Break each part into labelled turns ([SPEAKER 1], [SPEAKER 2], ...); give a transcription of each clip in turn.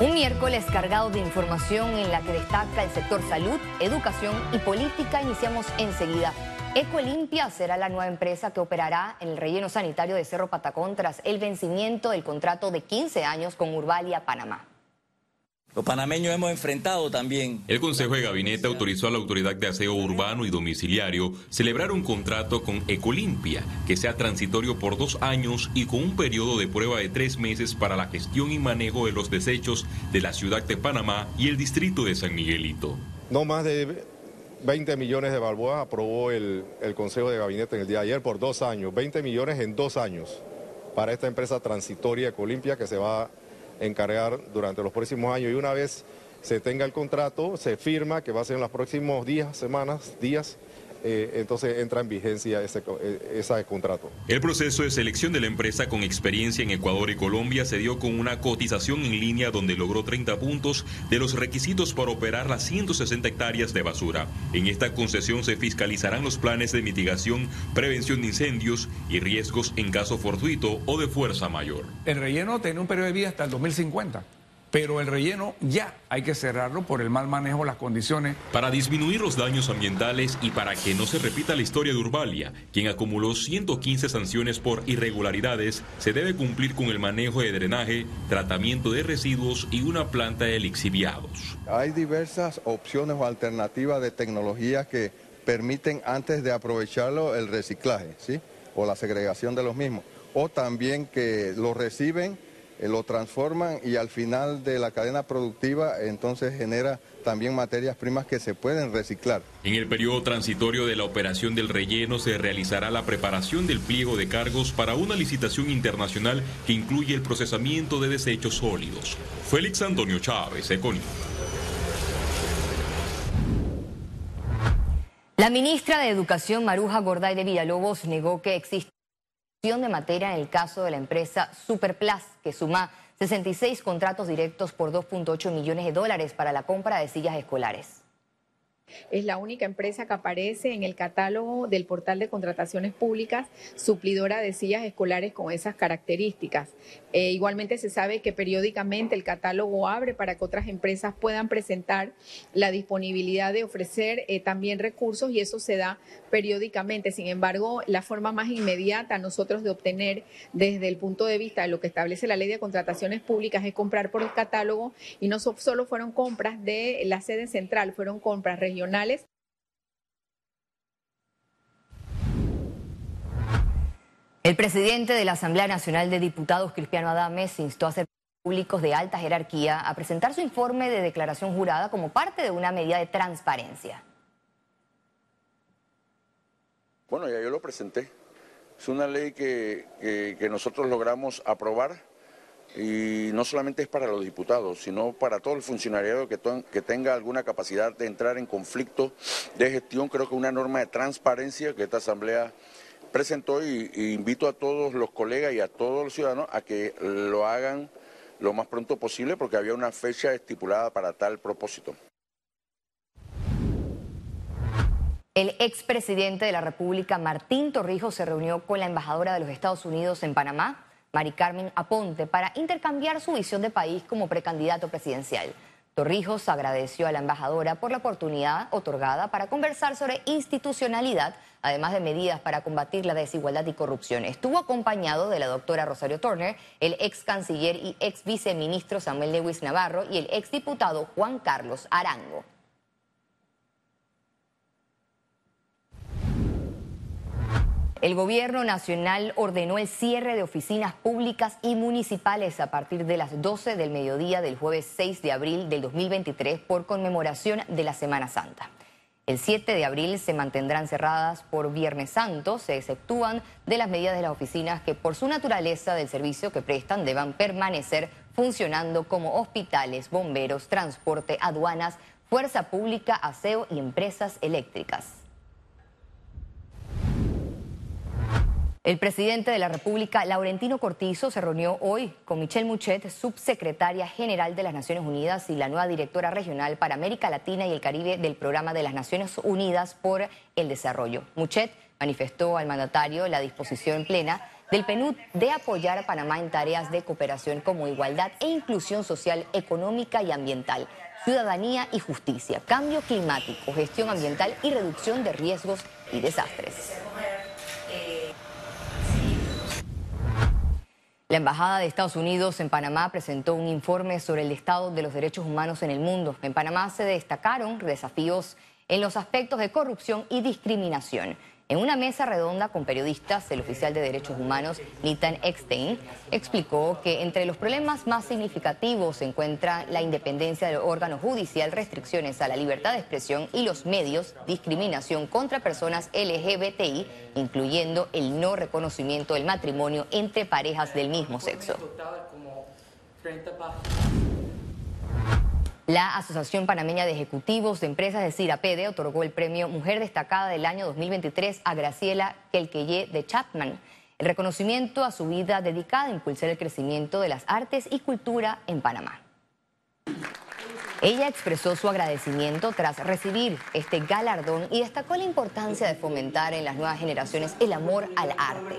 [SPEAKER 1] Un miércoles cargado de información en la que destaca el sector salud, educación y política. Iniciamos enseguida. Ecolimpia será la nueva empresa que operará en el relleno sanitario de Cerro Patacón tras el vencimiento del contrato de 15 años con Urbalia Panamá.
[SPEAKER 2] Los panameños hemos enfrentado también.
[SPEAKER 3] El Consejo de Gabinete autorizó a la Autoridad de Aseo Urbano y Domiciliario celebrar un contrato con Ecolimpia que sea transitorio por dos años y con un periodo de prueba de tres meses para la gestión y manejo de los desechos de la ciudad de Panamá y el distrito de San Miguelito.
[SPEAKER 4] No más de 20 millones de balboas aprobó el, el Consejo de Gabinete en el día de ayer por dos años. 20 millones en dos años para esta empresa transitoria Ecolimpia que se va a encargar durante los próximos años. Y una vez se tenga el contrato, se firma, que va a ser en los próximos días, semanas, días, eh, entonces entra en vigencia ese, eh, ese, contrato.
[SPEAKER 3] El proceso de selección de la empresa con experiencia en Ecuador y Colombia se dio con una cotización en línea donde logró 30 puntos de los requisitos para operar las 160 hectáreas de basura. En esta concesión se fiscalizarán los planes de mitigación, prevención de incendios y riesgos en caso fortuito o de fuerza mayor.
[SPEAKER 5] El relleno tiene un periodo de vida hasta el 2050 pero el relleno ya hay que cerrarlo por el mal manejo de las condiciones.
[SPEAKER 3] Para disminuir los daños ambientales y para que no se repita la historia de Urbalia, quien acumuló 115 sanciones por irregularidades, se debe cumplir con el manejo de drenaje, tratamiento de residuos y una planta de lixiviados.
[SPEAKER 6] Hay diversas opciones o alternativas de tecnología que permiten antes de aprovecharlo el reciclaje, ¿sí? O la segregación de los mismos. O también que lo reciben lo transforman y al final de la cadena productiva entonces genera también materias primas que se pueden reciclar.
[SPEAKER 3] En el periodo transitorio de la operación del relleno se realizará la preparación del pliego de cargos para una licitación internacional que incluye el procesamiento de desechos sólidos. Félix Antonio Chávez, Econi.
[SPEAKER 1] La ministra de Educación, Maruja Gorday de Villalobos, negó que existe de materia en el caso de la empresa Superplus, que suma 66 contratos directos por 2.8 millones de dólares para la compra de sillas escolares.
[SPEAKER 7] Es la única empresa que aparece en el catálogo del portal de contrataciones públicas suplidora de sillas escolares con esas características. Eh, igualmente se sabe que periódicamente el catálogo abre para que otras empresas puedan presentar la disponibilidad de ofrecer eh, también recursos y eso se da periódicamente. Sin embargo, la forma más inmediata nosotros de obtener desde el punto de vista de lo que establece la ley de contrataciones públicas es comprar por el catálogo y no solo fueron compras de la sede central, fueron compras regionales
[SPEAKER 1] el presidente de la Asamblea Nacional de Diputados, Cristiano Adames, instó a ser públicos de alta jerarquía a presentar su informe de declaración jurada como parte de una medida de transparencia.
[SPEAKER 8] Bueno, ya yo lo presenté. Es una ley que, que nosotros logramos aprobar y no solamente es para los diputados, sino para todo el funcionariado que, que, tenga alguna capacidad de entrar en conflicto de gestión. Creo que una norma de transparencia que esta Asamblea presentó y, invito a todos los colegas y a todos los ciudadanos a que lo hagan lo más pronto posible porque había una fecha estipulada para tal propósito.
[SPEAKER 1] El expresidente de la República, Martín Torrijos, se reunió con la embajadora de los Estados Unidos en Panamá, Mari Carmen Aponte, para intercambiar su visión de país como precandidato presidencial. Torrijos agradeció a la embajadora por la oportunidad otorgada para conversar sobre institucionalidad, además de medidas para combatir la desigualdad y corrupción. Estuvo acompañado de la doctora Rosario Turner, el ex canciller y ex viceministro Samuel Lewis Navarro y el ex diputado Juan Carlos Arango. El gobierno nacional ordenó el cierre de oficinas públicas y municipales a partir de las 12 del mediodía del jueves 6 de abril del 2023 por conmemoración de la Semana Santa. El 7 de abril se mantendrán cerradas por Viernes Santo, se exceptúan de las medidas de las oficinas que por su naturaleza del servicio que prestan deban permanecer funcionando como hospitales, bomberos, transporte, aduanas, fuerza pública, aseo y empresas eléctricas. El presidente de la República, Laurentino Cortizo, se reunió hoy con Michelle Muchet, subsecretaria general de las Naciones Unidas y la nueva directora regional para América Latina y el Caribe del Programa de las Naciones Unidas por el Desarrollo. Muchet manifestó al mandatario la disposición plena del PNUD de apoyar a Panamá en tareas de cooperación como igualdad e inclusión social, económica y ambiental, ciudadanía y justicia, cambio climático, gestión ambiental y reducción de riesgos y desastres. La Embajada de Estados Unidos en Panamá presentó un informe sobre el estado de los derechos humanos en el mundo. En Panamá se destacaron desafíos en los aspectos de corrupción y discriminación. En una mesa redonda con periodistas, el oficial de derechos humanos, Nitan Eckstein, explicó que entre los problemas más significativos se encuentra la independencia del órgano judicial, restricciones a la libertad de expresión y los medios, discriminación contra personas LGBTI, incluyendo el no reconocimiento del matrimonio entre parejas del mismo sexo. La Asociación Panameña de Ejecutivos de Empresas de CIRAPEDE otorgó el premio Mujer Destacada del año 2023 a Graciela Kelkeye de Chapman. El reconocimiento a su vida dedicada a impulsar el crecimiento de las artes y cultura en Panamá. Ella expresó su agradecimiento tras recibir este galardón y destacó la importancia de fomentar en las nuevas generaciones el amor al arte.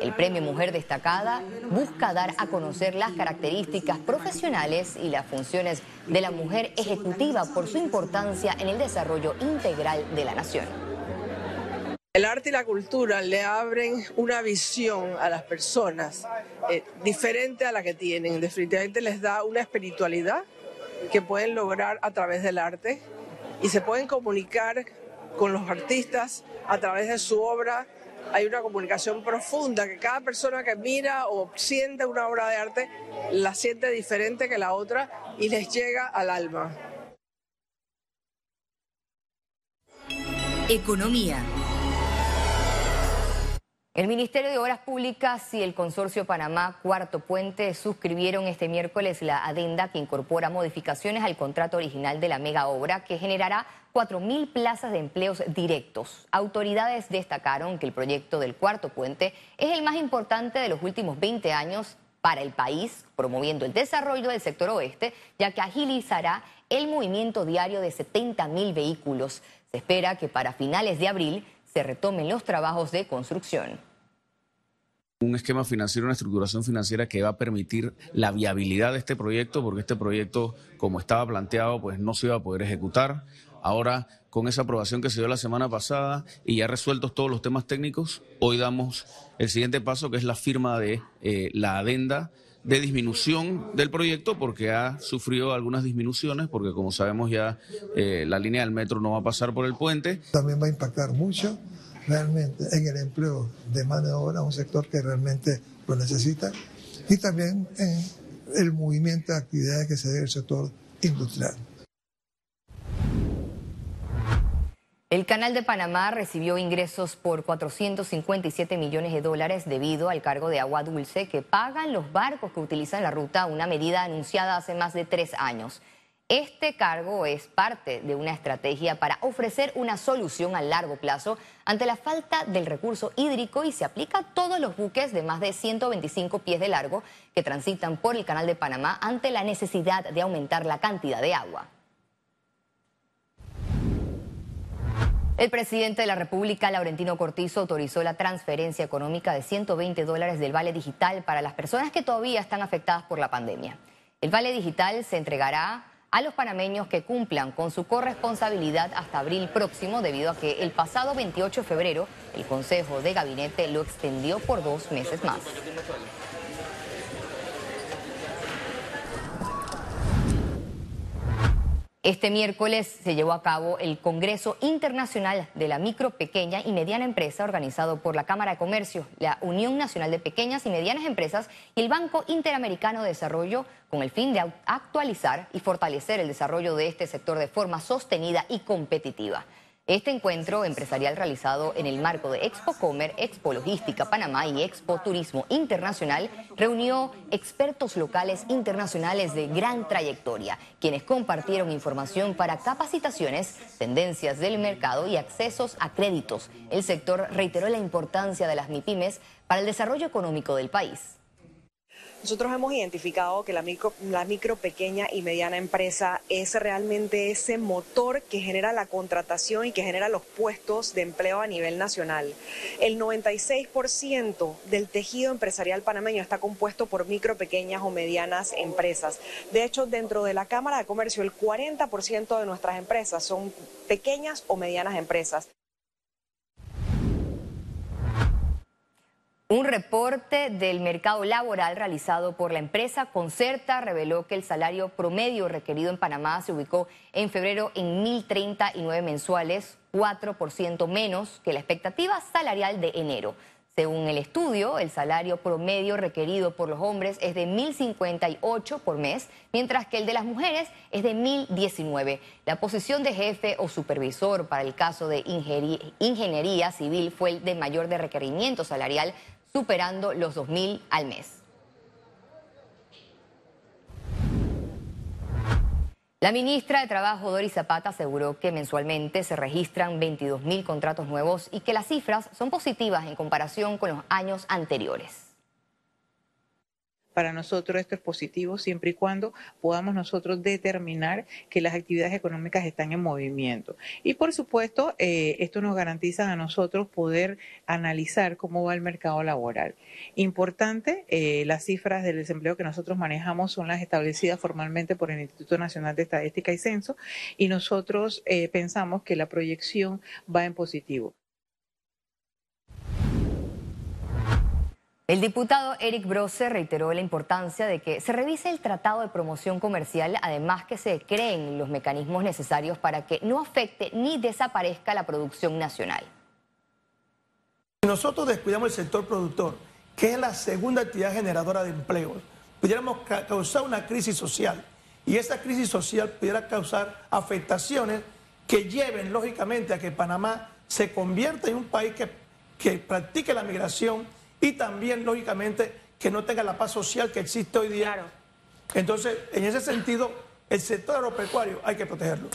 [SPEAKER 1] El premio Mujer Destacada busca dar a conocer las características profesionales y las funciones de la mujer ejecutiva por su importancia en el desarrollo integral de la nación.
[SPEAKER 9] El arte y la cultura le abren una visión a las personas eh, diferente a la que tienen. Definitivamente les da una espiritualidad que pueden lograr a través del arte y se pueden comunicar con los artistas a través de su obra. Hay una comunicación profunda que cada persona que mira o siente una obra de arte la siente diferente que la otra y les llega al alma.
[SPEAKER 1] Economía. El Ministerio de Obras Públicas y el Consorcio Panamá Cuarto Puente suscribieron este miércoles la adenda que incorpora modificaciones al contrato original de la mega obra que generará 4.000 plazas de empleos directos. Autoridades destacaron que el proyecto del Cuarto Puente es el más importante de los últimos 20 años para el país, promoviendo el desarrollo del sector oeste, ya que agilizará el movimiento diario de 70.000 vehículos. Se espera que para finales de abril se retomen los trabajos de construcción
[SPEAKER 10] un esquema financiero, una estructuración financiera que va a permitir la viabilidad de este proyecto, porque este proyecto, como estaba planteado, pues no se iba a poder ejecutar. Ahora, con esa aprobación que se dio la semana pasada y ya resueltos todos los temas técnicos, hoy damos el siguiente paso, que es la firma de eh, la adenda de disminución del proyecto, porque ha sufrido algunas disminuciones, porque como sabemos ya eh, la línea del metro no va a pasar por el puente.
[SPEAKER 11] También va a impactar mucho realmente en el empleo de mano de obra, un sector que realmente lo necesita, y también en el movimiento de actividades que se dé el sector industrial.
[SPEAKER 1] El Canal de Panamá recibió ingresos por 457 millones de dólares debido al cargo de agua dulce que pagan los barcos que utilizan la ruta, una medida anunciada hace más de tres años. Este cargo es parte de una estrategia para ofrecer una solución a largo plazo ante la falta del recurso hídrico y se aplica a todos los buques de más de 125 pies de largo que transitan por el Canal de Panamá ante la necesidad de aumentar la cantidad de agua. El presidente de la República, Laurentino Cortizo, autorizó la transferencia económica de 120 dólares del Vale Digital para las personas que todavía están afectadas por la pandemia. El Vale Digital se entregará a los panameños que cumplan con su corresponsabilidad hasta abril próximo, debido a que el pasado 28 de febrero el Consejo de Gabinete lo extendió por dos meses más. Este miércoles se llevó a cabo el Congreso Internacional de la Micro, Pequeña y Mediana Empresa organizado por la Cámara de Comercio, la Unión Nacional de Pequeñas y Medianas Empresas y el Banco Interamericano de Desarrollo con el fin de actualizar y fortalecer el desarrollo de este sector de forma sostenida y competitiva. Este encuentro empresarial realizado en el marco de Expo Comer, Expo Logística Panamá y Expo Turismo Internacional reunió expertos locales internacionales de gran trayectoria, quienes compartieron información para capacitaciones, tendencias del mercado y accesos a créditos. El sector reiteró la importancia de las MIPIMES para el desarrollo económico del país.
[SPEAKER 12] Nosotros hemos identificado que la micro, la micro, pequeña y mediana empresa es realmente ese motor que genera la contratación y que genera los puestos de empleo a nivel nacional. El 96% del tejido empresarial panameño está compuesto por micro, pequeñas o medianas empresas. De hecho, dentro de la Cámara de Comercio, el 40% de nuestras empresas son pequeñas o medianas empresas.
[SPEAKER 1] Un reporte del mercado laboral realizado por la empresa Concerta reveló que el salario promedio requerido en Panamá se ubicó en febrero en 1.039 mensuales, 4% menos que la expectativa salarial de enero. Según el estudio, el salario promedio requerido por los hombres es de 1.058 por mes, mientras que el de las mujeres es de 1.019. La posición de jefe o supervisor para el caso de ingeniería civil fue el de mayor requerimiento salarial, superando los 2.000 al mes. La ministra de Trabajo, Doris Zapata, aseguró que mensualmente se registran 22.000 contratos nuevos y que las cifras son positivas en comparación con los años anteriores.
[SPEAKER 13] Para nosotros esto es positivo siempre y cuando podamos nosotros determinar que las actividades económicas están en movimiento. Y por supuesto, eh, esto nos garantiza a nosotros poder analizar cómo va el mercado laboral. Importante, eh, las cifras del desempleo que nosotros manejamos son las establecidas formalmente por el Instituto Nacional de Estadística y Censo y nosotros eh, pensamos que la proyección va en positivo.
[SPEAKER 1] El diputado Eric Brose reiteró la importancia de que se revise el tratado de promoción comercial, además que se creen los mecanismos necesarios para que no afecte ni desaparezca la producción nacional.
[SPEAKER 14] Nosotros descuidamos el sector productor, que es la segunda actividad generadora de empleos, pudiéramos causar una crisis social y esa crisis social pudiera causar afectaciones que lleven lógicamente a que Panamá se convierta en un país que, que practique la migración y también, lógicamente, que no tenga la paz social que existe hoy día. Entonces, en ese sentido, el sector agropecuario hay que protegerlo.